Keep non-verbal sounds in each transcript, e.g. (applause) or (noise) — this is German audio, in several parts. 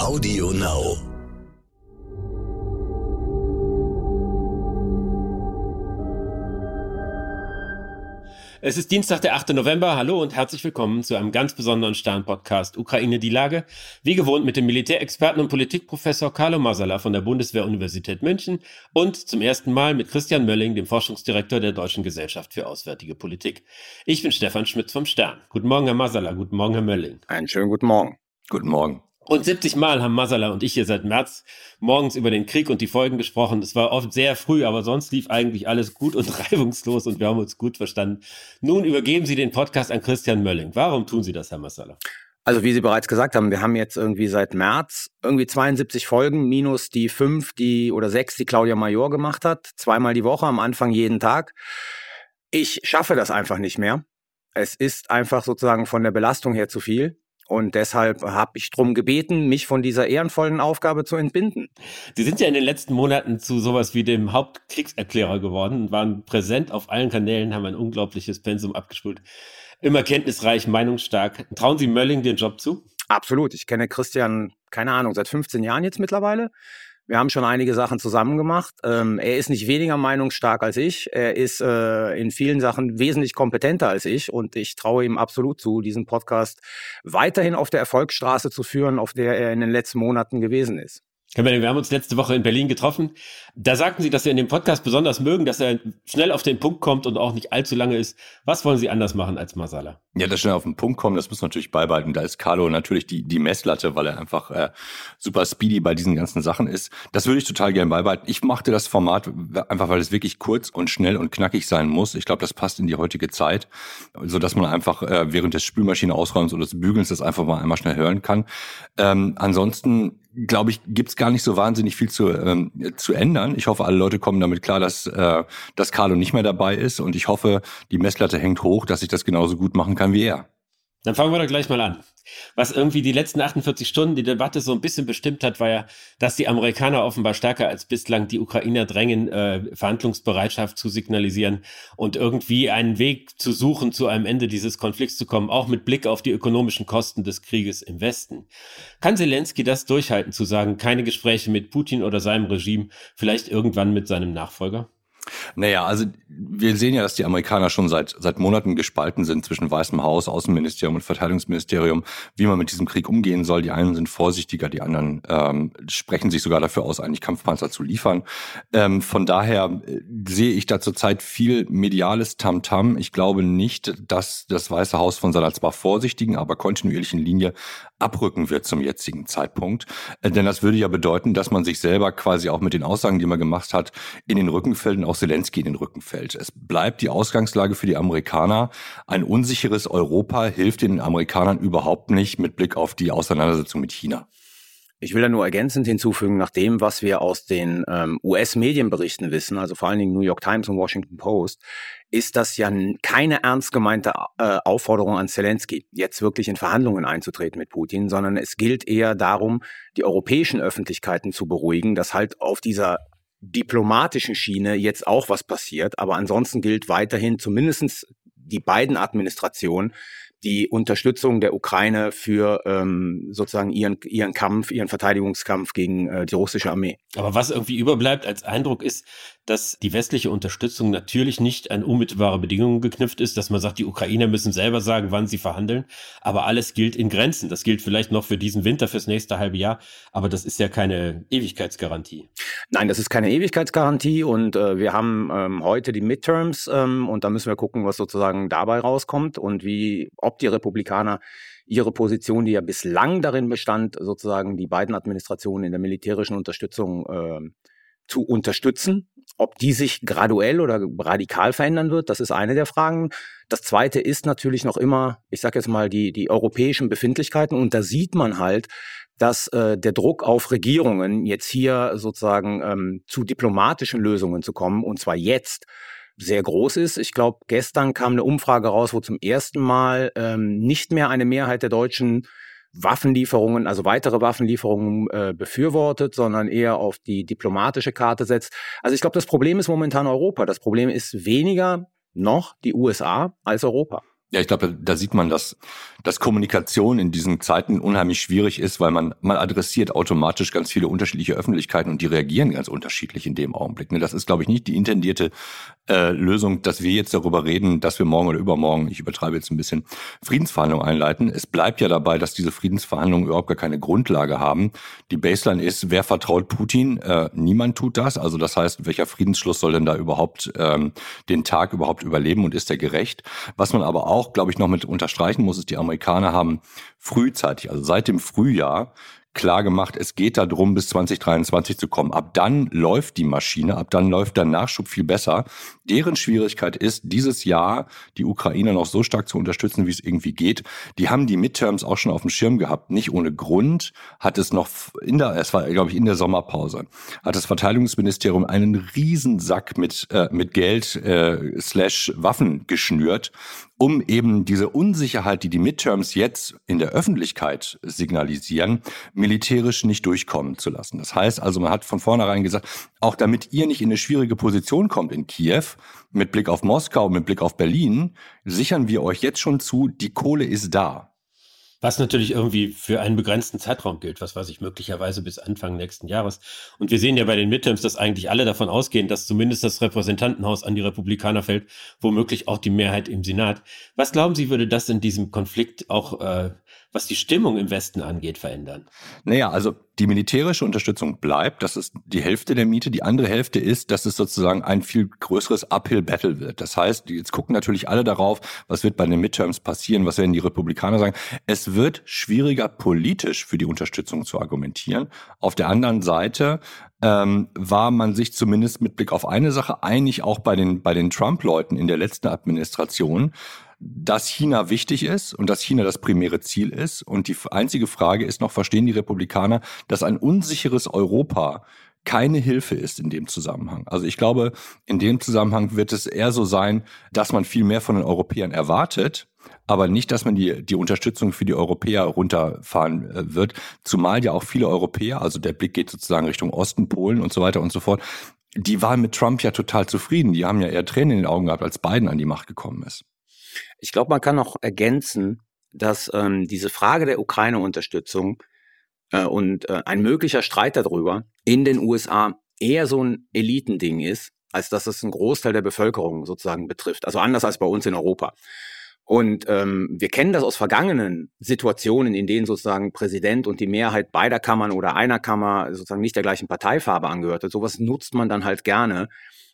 Audio Now. Es ist Dienstag, der 8. November. Hallo und herzlich willkommen zu einem ganz besonderen Stern-Podcast Ukraine die Lage. Wie gewohnt mit dem Militärexperten und Politikprofessor Carlo Masala von der Bundeswehr-Universität München und zum ersten Mal mit Christian Mölling, dem Forschungsdirektor der Deutschen Gesellschaft für Auswärtige Politik. Ich bin Stefan Schmitz vom Stern. Guten Morgen, Herr Masala. Guten Morgen, Herr Mölling. Einen schönen guten Morgen. Guten Morgen. Und 70 Mal haben Masala und ich hier seit März morgens über den Krieg und die Folgen gesprochen. Es war oft sehr früh, aber sonst lief eigentlich alles gut und (laughs) reibungslos und wir haben uns gut verstanden. Nun übergeben Sie den Podcast an Christian Mölling. Warum tun Sie das, Herr Masala? Also wie Sie bereits gesagt haben, wir haben jetzt irgendwie seit März irgendwie 72 Folgen minus die fünf, die oder sechs, die Claudia Major gemacht hat, zweimal die Woche, am Anfang jeden Tag. Ich schaffe das einfach nicht mehr. Es ist einfach sozusagen von der Belastung her zu viel. Und deshalb habe ich darum gebeten, mich von dieser ehrenvollen Aufgabe zu entbinden. Sie sind ja in den letzten Monaten zu sowas wie dem Hauptkriegserklärer geworden und waren präsent auf allen Kanälen, haben ein unglaubliches Pensum abgespult. Immer kenntnisreich, meinungsstark. Trauen Sie Mölling den Job zu? Absolut. Ich kenne Christian, keine Ahnung, seit 15 Jahren jetzt mittlerweile. Wir haben schon einige Sachen zusammen gemacht. Ähm, er ist nicht weniger meinungsstark als ich. Er ist äh, in vielen Sachen wesentlich kompetenter als ich und ich traue ihm absolut zu, diesen Podcast weiterhin auf der Erfolgsstraße zu führen, auf der er in den letzten Monaten gewesen ist. Wir haben uns letzte Woche in Berlin getroffen. Da sagten Sie, dass Sie in dem Podcast besonders mögen, dass er schnell auf den Punkt kommt und auch nicht allzu lange ist. Was wollen Sie anders machen als Masala? Ja, das schnell auf den Punkt kommen, das muss natürlich beibehalten. Da ist Carlo natürlich die, die Messlatte, weil er einfach äh, super speedy bei diesen ganzen Sachen ist. Das würde ich total gerne beibehalten. Ich machte das Format einfach, weil es wirklich kurz und schnell und knackig sein muss. Ich glaube, das passt in die heutige Zeit, so dass man einfach äh, während des Spülmaschine ausräumens oder des Bügelns das einfach mal einmal schnell hören kann. Ähm, ansonsten glaube ich, gibt's gar nicht so wahnsinnig viel zu, ähm, zu ändern. Ich hoffe, alle Leute kommen damit klar, dass, äh, dass Carlo nicht mehr dabei ist. Und ich hoffe, die Messlatte hängt hoch, dass ich das genauso gut machen kann wie er. Dann fangen wir doch gleich mal an. Was irgendwie die letzten 48 Stunden die Debatte so ein bisschen bestimmt hat, war ja, dass die Amerikaner offenbar stärker als bislang die Ukrainer drängen, äh, Verhandlungsbereitschaft zu signalisieren und irgendwie einen Weg zu suchen, zu einem Ende dieses Konflikts zu kommen, auch mit Blick auf die ökonomischen Kosten des Krieges im Westen. Kann Zelensky das durchhalten, zu sagen, keine Gespräche mit Putin oder seinem Regime, vielleicht irgendwann mit seinem Nachfolger? Naja, also wir sehen ja, dass die Amerikaner schon seit, seit Monaten gespalten sind zwischen Weißem Haus, Außenministerium und Verteidigungsministerium, wie man mit diesem Krieg umgehen soll. Die einen sind vorsichtiger, die anderen ähm, sprechen sich sogar dafür aus, eigentlich Kampfpanzer zu liefern. Ähm, von daher äh, sehe ich da zurzeit viel mediales Tamtam. -Tam. Ich glaube nicht, dass das Weiße Haus von seiner zwar vorsichtigen, aber kontinuierlichen Linie abrücken wird zum jetzigen Zeitpunkt. Äh, denn das würde ja bedeuten, dass man sich selber quasi auch mit den Aussagen, die man gemacht hat, in den Rücken auch Zelensky in den Rücken fällt. Es bleibt die Ausgangslage für die Amerikaner. Ein unsicheres Europa hilft den Amerikanern überhaupt nicht mit Blick auf die Auseinandersetzung mit China. Ich will da nur ergänzend hinzufügen, nach dem, was wir aus den ähm, US-Medienberichten wissen, also vor allen Dingen New York Times und Washington Post, ist das ja keine ernst gemeinte äh, Aufforderung an Zelensky, jetzt wirklich in Verhandlungen einzutreten mit Putin, sondern es gilt eher darum, die europäischen Öffentlichkeiten zu beruhigen, dass halt auf dieser diplomatischen Schiene jetzt auch was passiert. Aber ansonsten gilt weiterhin zumindestens die beiden Administrationen die Unterstützung der Ukraine für ähm, sozusagen ihren, ihren Kampf, ihren Verteidigungskampf gegen äh, die russische Armee. Aber was irgendwie überbleibt als Eindruck ist, dass die westliche Unterstützung natürlich nicht an unmittelbare Bedingungen geknüpft ist, dass man sagt, die Ukrainer müssen selber sagen, wann sie verhandeln, aber alles gilt in Grenzen. Das gilt vielleicht noch für diesen Winter, fürs nächste halbe Jahr, aber das ist ja keine Ewigkeitsgarantie. Nein, das ist keine Ewigkeitsgarantie und äh, wir haben ähm, heute die Midterms ähm, und da müssen wir gucken, was sozusagen dabei rauskommt und wie, ob die Republikaner ihre Position, die ja bislang darin bestand, sozusagen die beiden Administrationen in der militärischen Unterstützung äh, zu unterstützen. Ob die sich graduell oder radikal verändern wird, das ist eine der Fragen. Das zweite ist natürlich noch immer, ich sage jetzt mal, die, die europäischen Befindlichkeiten. Und da sieht man halt, dass äh, der Druck auf Regierungen, jetzt hier sozusagen ähm, zu diplomatischen Lösungen zu kommen, und zwar jetzt, sehr groß ist. Ich glaube, gestern kam eine Umfrage raus, wo zum ersten Mal ähm, nicht mehr eine Mehrheit der Deutschen Waffenlieferungen, also weitere Waffenlieferungen äh, befürwortet, sondern eher auf die diplomatische Karte setzt. Also ich glaube, das Problem ist momentan Europa. Das Problem ist weniger noch die USA als Europa. Ja, ich glaube, da sieht man, dass, dass Kommunikation in diesen Zeiten unheimlich schwierig ist, weil man, man adressiert automatisch ganz viele unterschiedliche Öffentlichkeiten und die reagieren ganz unterschiedlich in dem Augenblick. Ne? Das ist, glaube ich, nicht die intendierte äh, Lösung, dass wir jetzt darüber reden, dass wir morgen oder übermorgen, ich übertreibe jetzt ein bisschen, Friedensverhandlungen einleiten. Es bleibt ja dabei, dass diese Friedensverhandlungen überhaupt gar keine Grundlage haben. Die Baseline ist, wer vertraut Putin? Äh, niemand tut das. Also das heißt, welcher Friedensschluss soll denn da überhaupt ähm, den Tag überhaupt überleben und ist er gerecht? Was man aber auch, glaube ich, noch mit unterstreichen muss, ist, die Amerikaner haben frühzeitig, also seit dem Frühjahr, klar gemacht, es geht darum, bis 2023 zu kommen. Ab dann läuft die Maschine, ab dann läuft der Nachschub viel besser. Deren Schwierigkeit ist, dieses Jahr die Ukraine noch so stark zu unterstützen, wie es irgendwie geht. Die haben die Midterms auch schon auf dem Schirm gehabt. Nicht ohne Grund hat es noch in der, es war, glaube ich, in der Sommerpause, hat das Verteidigungsministerium einen Riesensack mit, äh, mit Geld äh, slash Waffen geschnürt, um eben diese Unsicherheit, die die Midterms jetzt in der Öffentlichkeit signalisieren, militärisch nicht durchkommen zu lassen. Das heißt also, man hat von vornherein gesagt, auch damit ihr nicht in eine schwierige Position kommt in Kiew, mit Blick auf Moskau, mit Blick auf Berlin, sichern wir euch jetzt schon zu, die Kohle ist da. Was natürlich irgendwie für einen begrenzten Zeitraum gilt, was weiß ich, möglicherweise bis Anfang nächsten Jahres. Und wir sehen ja bei den Midterms, dass eigentlich alle davon ausgehen, dass zumindest das Repräsentantenhaus an die Republikaner fällt, womöglich auch die Mehrheit im Senat. Was glauben Sie, würde das in diesem Konflikt auch äh, was die Stimmung im Westen angeht, verändern? Naja, also die militärische Unterstützung bleibt, das ist die Hälfte der Miete. Die andere Hälfte ist, dass es sozusagen ein viel größeres Uphill-Battle wird. Das heißt, jetzt gucken natürlich alle darauf, was wird bei den Midterms passieren, was werden die Republikaner sagen. Es wird schwieriger politisch für die Unterstützung zu argumentieren. Auf der anderen Seite ähm, war man sich zumindest mit Blick auf eine Sache einig, auch bei den, bei den Trump-Leuten in der letzten Administration dass China wichtig ist und dass China das primäre Ziel ist. Und die einzige Frage ist noch, verstehen die Republikaner, dass ein unsicheres Europa keine Hilfe ist in dem Zusammenhang. Also ich glaube, in dem Zusammenhang wird es eher so sein, dass man viel mehr von den Europäern erwartet, aber nicht, dass man die, die Unterstützung für die Europäer runterfahren äh, wird. Zumal ja auch viele Europäer, also der Blick geht sozusagen Richtung Osten, Polen und so weiter und so fort, die waren mit Trump ja total zufrieden. Die haben ja eher Tränen in den Augen gehabt, als Biden an die Macht gekommen ist. Ich glaube, man kann noch ergänzen, dass ähm, diese Frage der Ukraine-Unterstützung äh, und äh, ein möglicher Streit darüber in den USA eher so ein Elitending ist, als dass es einen Großteil der Bevölkerung sozusagen betrifft. Also anders als bei uns in Europa. Und ähm, wir kennen das aus vergangenen Situationen, in denen sozusagen Präsident und die Mehrheit beider Kammern oder einer Kammer sozusagen nicht der gleichen Parteifarbe angehört hat. Sowas nutzt man dann halt gerne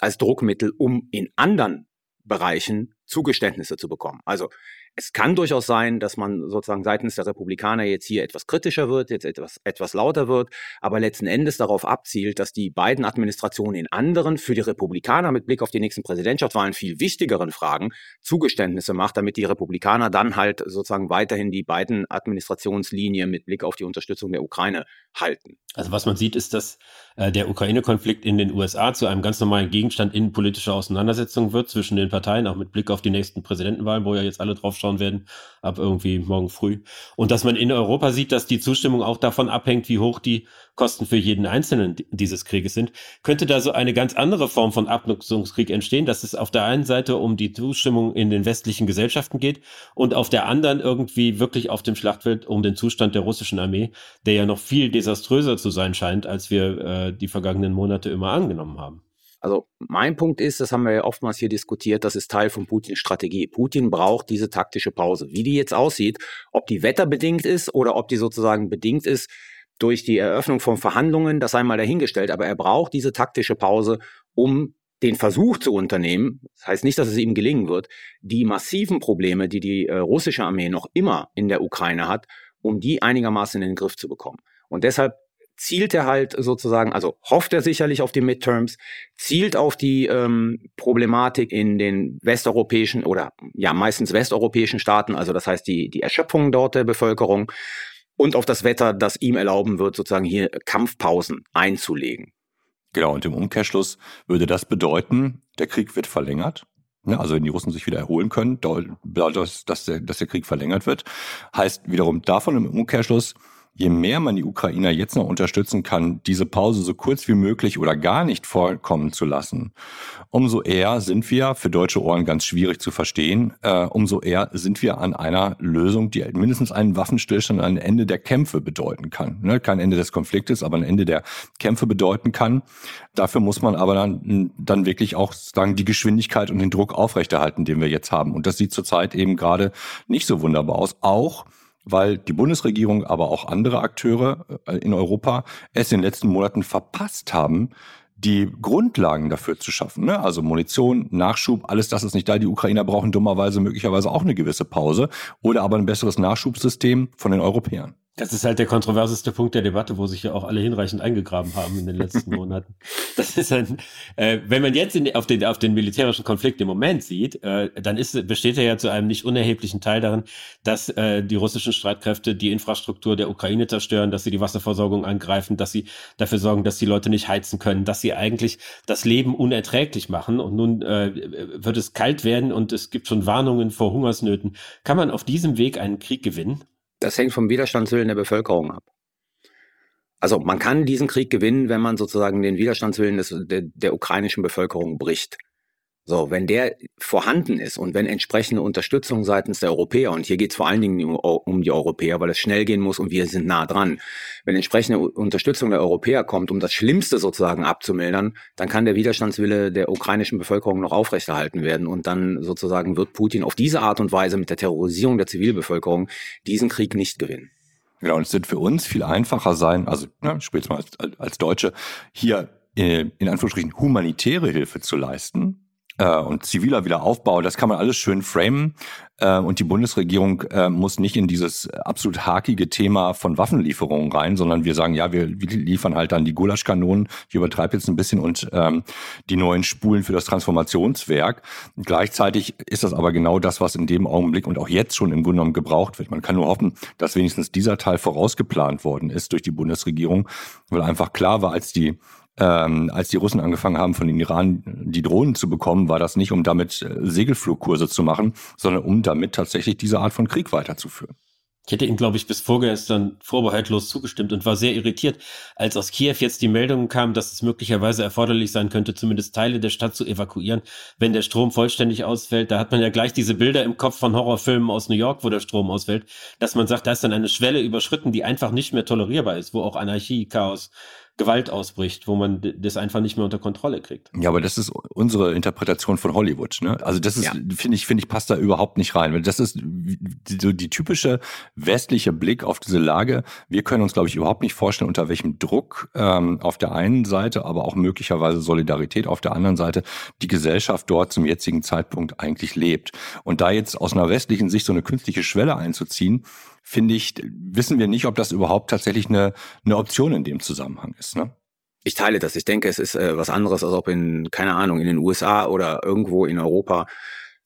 als Druckmittel, um in anderen Bereichen Zugeständnisse zu bekommen. Also es kann durchaus sein, dass man sozusagen seitens der Republikaner jetzt hier etwas kritischer wird, jetzt etwas, etwas lauter wird, aber letzten Endes darauf abzielt, dass die beiden Administrationen in anderen, für die Republikaner mit Blick auf die nächsten Präsidentschaftswahlen viel wichtigeren Fragen Zugeständnisse macht, damit die Republikaner dann halt sozusagen weiterhin die beiden Administrationslinien mit Blick auf die Unterstützung der Ukraine halten. Also was man sieht, ist, dass äh, der Ukraine-Konflikt in den USA zu einem ganz normalen Gegenstand innenpolitischer Auseinandersetzung wird zwischen den Parteien, auch mit Blick auf die nächsten Präsidentenwahlen, wo ja jetzt alle drauf schauen werden, ab irgendwie morgen früh. Und dass man in Europa sieht, dass die Zustimmung auch davon abhängt, wie hoch die Kosten für jeden Einzelnen dieses Krieges sind. Könnte da so eine ganz andere Form von Abnutzungskrieg entstehen, dass es auf der einen Seite um die Zustimmung in den westlichen Gesellschaften geht und auf der anderen irgendwie wirklich auf dem Schlachtfeld um den Zustand der russischen Armee, der ja noch viel desaströser zu sein scheint, als wir äh, die vergangenen Monate immer angenommen haben. Also mein Punkt ist, das haben wir ja oftmals hier diskutiert, das ist Teil von Putins Strategie. Putin braucht diese taktische Pause. Wie die jetzt aussieht, ob die wetterbedingt ist oder ob die sozusagen bedingt ist durch die Eröffnung von Verhandlungen, das sei mal dahingestellt, aber er braucht diese taktische Pause, um den Versuch zu unternehmen, das heißt nicht, dass es ihm gelingen wird, die massiven Probleme, die die äh, russische Armee noch immer in der Ukraine hat, um die einigermaßen in den Griff zu bekommen. Und deshalb zielt er halt sozusagen, also hofft er sicherlich auf die Midterms, zielt auf die ähm, Problematik in den westeuropäischen oder ja meistens westeuropäischen Staaten, also das heißt die, die Erschöpfung dort der Bevölkerung und auf das Wetter, das ihm erlauben wird, sozusagen hier Kampfpausen einzulegen. Genau, und im Umkehrschluss würde das bedeuten, der Krieg wird verlängert. Ne, also wenn die Russen sich wieder erholen können, bedeutet das, dass der, dass der Krieg verlängert wird. Heißt wiederum davon im Umkehrschluss, je mehr man die Ukrainer jetzt noch unterstützen kann, diese Pause so kurz wie möglich oder gar nicht vorkommen zu lassen, umso eher sind wir, für deutsche Ohren ganz schwierig zu verstehen, äh, umso eher sind wir an einer Lösung, die mindestens einen Waffenstillstand, ein Ende der Kämpfe bedeuten kann. Ne? Kein Ende des Konfliktes, aber ein Ende der Kämpfe bedeuten kann. Dafür muss man aber dann, dann wirklich auch sagen, die Geschwindigkeit und den Druck aufrechterhalten, den wir jetzt haben. Und das sieht zurzeit eben gerade nicht so wunderbar aus. Auch weil die Bundesregierung, aber auch andere Akteure äh, in Europa es in den letzten Monaten verpasst haben, die Grundlagen dafür zu schaffen. Ne? Also Munition, Nachschub, alles das ist nicht da. Die Ukrainer brauchen dummerweise möglicherweise auch eine gewisse Pause oder aber ein besseres Nachschubsystem von den Europäern. Das ist halt der kontroverseste Punkt der Debatte, wo sich ja auch alle hinreichend eingegraben haben in den letzten (laughs) Monaten. Das ist ein, äh, wenn man jetzt in, auf, den, auf den militärischen Konflikt im Moment sieht, äh, dann ist, besteht er ja zu einem nicht unerheblichen Teil darin, dass äh, die russischen Streitkräfte die Infrastruktur der Ukraine zerstören, dass sie die Wasserversorgung angreifen, dass sie dafür sorgen, dass die Leute nicht heizen können, dass sie eigentlich das Leben unerträglich machen. Und nun äh, wird es kalt werden und es gibt schon Warnungen vor Hungersnöten. Kann man auf diesem Weg einen Krieg gewinnen? Das hängt vom Widerstandswillen der Bevölkerung ab. Also man kann diesen Krieg gewinnen, wenn man sozusagen den Widerstandswillen des, der, der ukrainischen Bevölkerung bricht. So, wenn der vorhanden ist und wenn entsprechende Unterstützung seitens der Europäer, und hier geht es vor allen Dingen um, die Europäer, weil es schnell gehen muss und wir sind nah dran, wenn entsprechende Unterstützung der Europäer kommt, um das Schlimmste sozusagen abzumildern, dann kann der Widerstandswille der ukrainischen Bevölkerung noch aufrechterhalten werden und dann sozusagen wird Putin auf diese Art und Weise mit der Terrorisierung der Zivilbevölkerung diesen Krieg nicht gewinnen. Genau, und es wird für uns viel einfacher sein, also ne, ich spiele jetzt mal als, als Deutsche, hier äh, in Anführungsstrichen humanitäre Hilfe zu leisten, äh, und ziviler Wiederaufbau, das kann man alles schön framen. Äh, und die Bundesregierung äh, muss nicht in dieses absolut hakige Thema von Waffenlieferungen rein, sondern wir sagen, ja, wir, wir liefern halt dann die Gulaschkanonen, ich übertreibe jetzt ein bisschen, und ähm, die neuen Spulen für das Transformationswerk. Gleichzeitig ist das aber genau das, was in dem Augenblick und auch jetzt schon im Grunde genommen gebraucht wird. Man kann nur hoffen, dass wenigstens dieser Teil vorausgeplant worden ist durch die Bundesregierung, weil einfach klar war, als die ähm, als die Russen angefangen haben, von den Iran die Drohnen zu bekommen, war das nicht, um damit äh, Segelflugkurse zu machen, sondern um damit tatsächlich diese Art von Krieg weiterzuführen. Ich hätte ihm, glaube ich, bis vorgestern vorbehaltlos zugestimmt und war sehr irritiert, als aus Kiew jetzt die Meldung kam, dass es möglicherweise erforderlich sein könnte, zumindest Teile der Stadt zu evakuieren, wenn der Strom vollständig ausfällt. Da hat man ja gleich diese Bilder im Kopf von Horrorfilmen aus New York, wo der Strom ausfällt, dass man sagt, da ist dann eine Schwelle überschritten, die einfach nicht mehr tolerierbar ist, wo auch Anarchie, Chaos, Gewalt ausbricht, wo man das einfach nicht mehr unter Kontrolle kriegt. Ja, aber das ist unsere Interpretation von Hollywood. Ne? Also das ist, ja. finde ich, finde ich, passt da überhaupt nicht rein. Das ist so die typische westliche Blick auf diese Lage. Wir können uns, glaube ich, überhaupt nicht vorstellen, unter welchem Druck ähm, auf der einen Seite, aber auch möglicherweise Solidarität auf der anderen Seite die Gesellschaft dort zum jetzigen Zeitpunkt eigentlich lebt. Und da jetzt aus einer westlichen Sicht so eine künstliche Schwelle einzuziehen, finde ich, wissen wir nicht, ob das überhaupt tatsächlich eine, eine Option in dem Zusammenhang ist. Ne? Ich teile das. Ich denke, es ist äh, was anderes, als ob in, keine Ahnung, in den USA oder irgendwo in Europa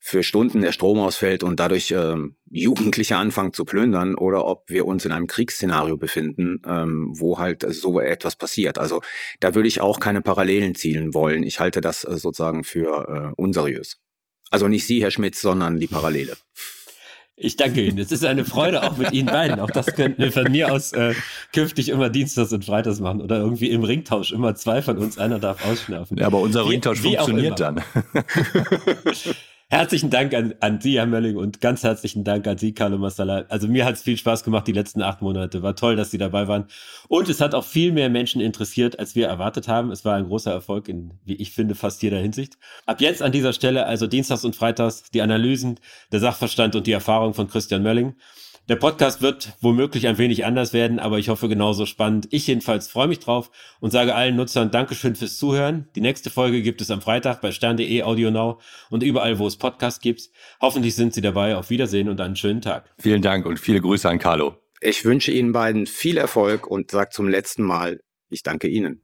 für Stunden der Strom ausfällt und dadurch ähm, Jugendliche anfangen zu plündern oder ob wir uns in einem Kriegsszenario befinden, ähm, wo halt so etwas passiert. Also da würde ich auch keine Parallelen zielen wollen. Ich halte das äh, sozusagen für äh, unseriös. Also nicht Sie, Herr Schmitz, sondern die Parallele. Ich danke Ihnen. Es ist eine Freude auch mit Ihnen beiden. Auch das könnten wir von mir aus äh, künftig immer Dienstags und Freitags machen oder irgendwie im Ringtausch immer zwei von uns, einer darf ausschlafen. Ja, aber unser Ringtausch wie, funktioniert wie dann. (laughs) Herzlichen Dank an, an Sie, Herr Mölling, und ganz herzlichen Dank an Sie, Carlo Massala. Also mir hat es viel Spaß gemacht die letzten acht Monate. War toll, dass Sie dabei waren. Und es hat auch viel mehr Menschen interessiert, als wir erwartet haben. Es war ein großer Erfolg in, wie ich finde, fast jeder Hinsicht. Ab jetzt an dieser Stelle also Dienstags und Freitags die Analysen, der Sachverstand und die Erfahrung von Christian Mölling. Der Podcast wird womöglich ein wenig anders werden, aber ich hoffe genauso spannend. Ich jedenfalls freue mich drauf und sage allen Nutzern Dankeschön fürs Zuhören. Die nächste Folge gibt es am Freitag bei stern.de Audio Now und überall, wo es Podcasts gibt. Hoffentlich sind Sie dabei. Auf Wiedersehen und einen schönen Tag. Vielen Dank und viele Grüße an Carlo. Ich wünsche Ihnen beiden viel Erfolg und sage zum letzten Mal, ich danke Ihnen.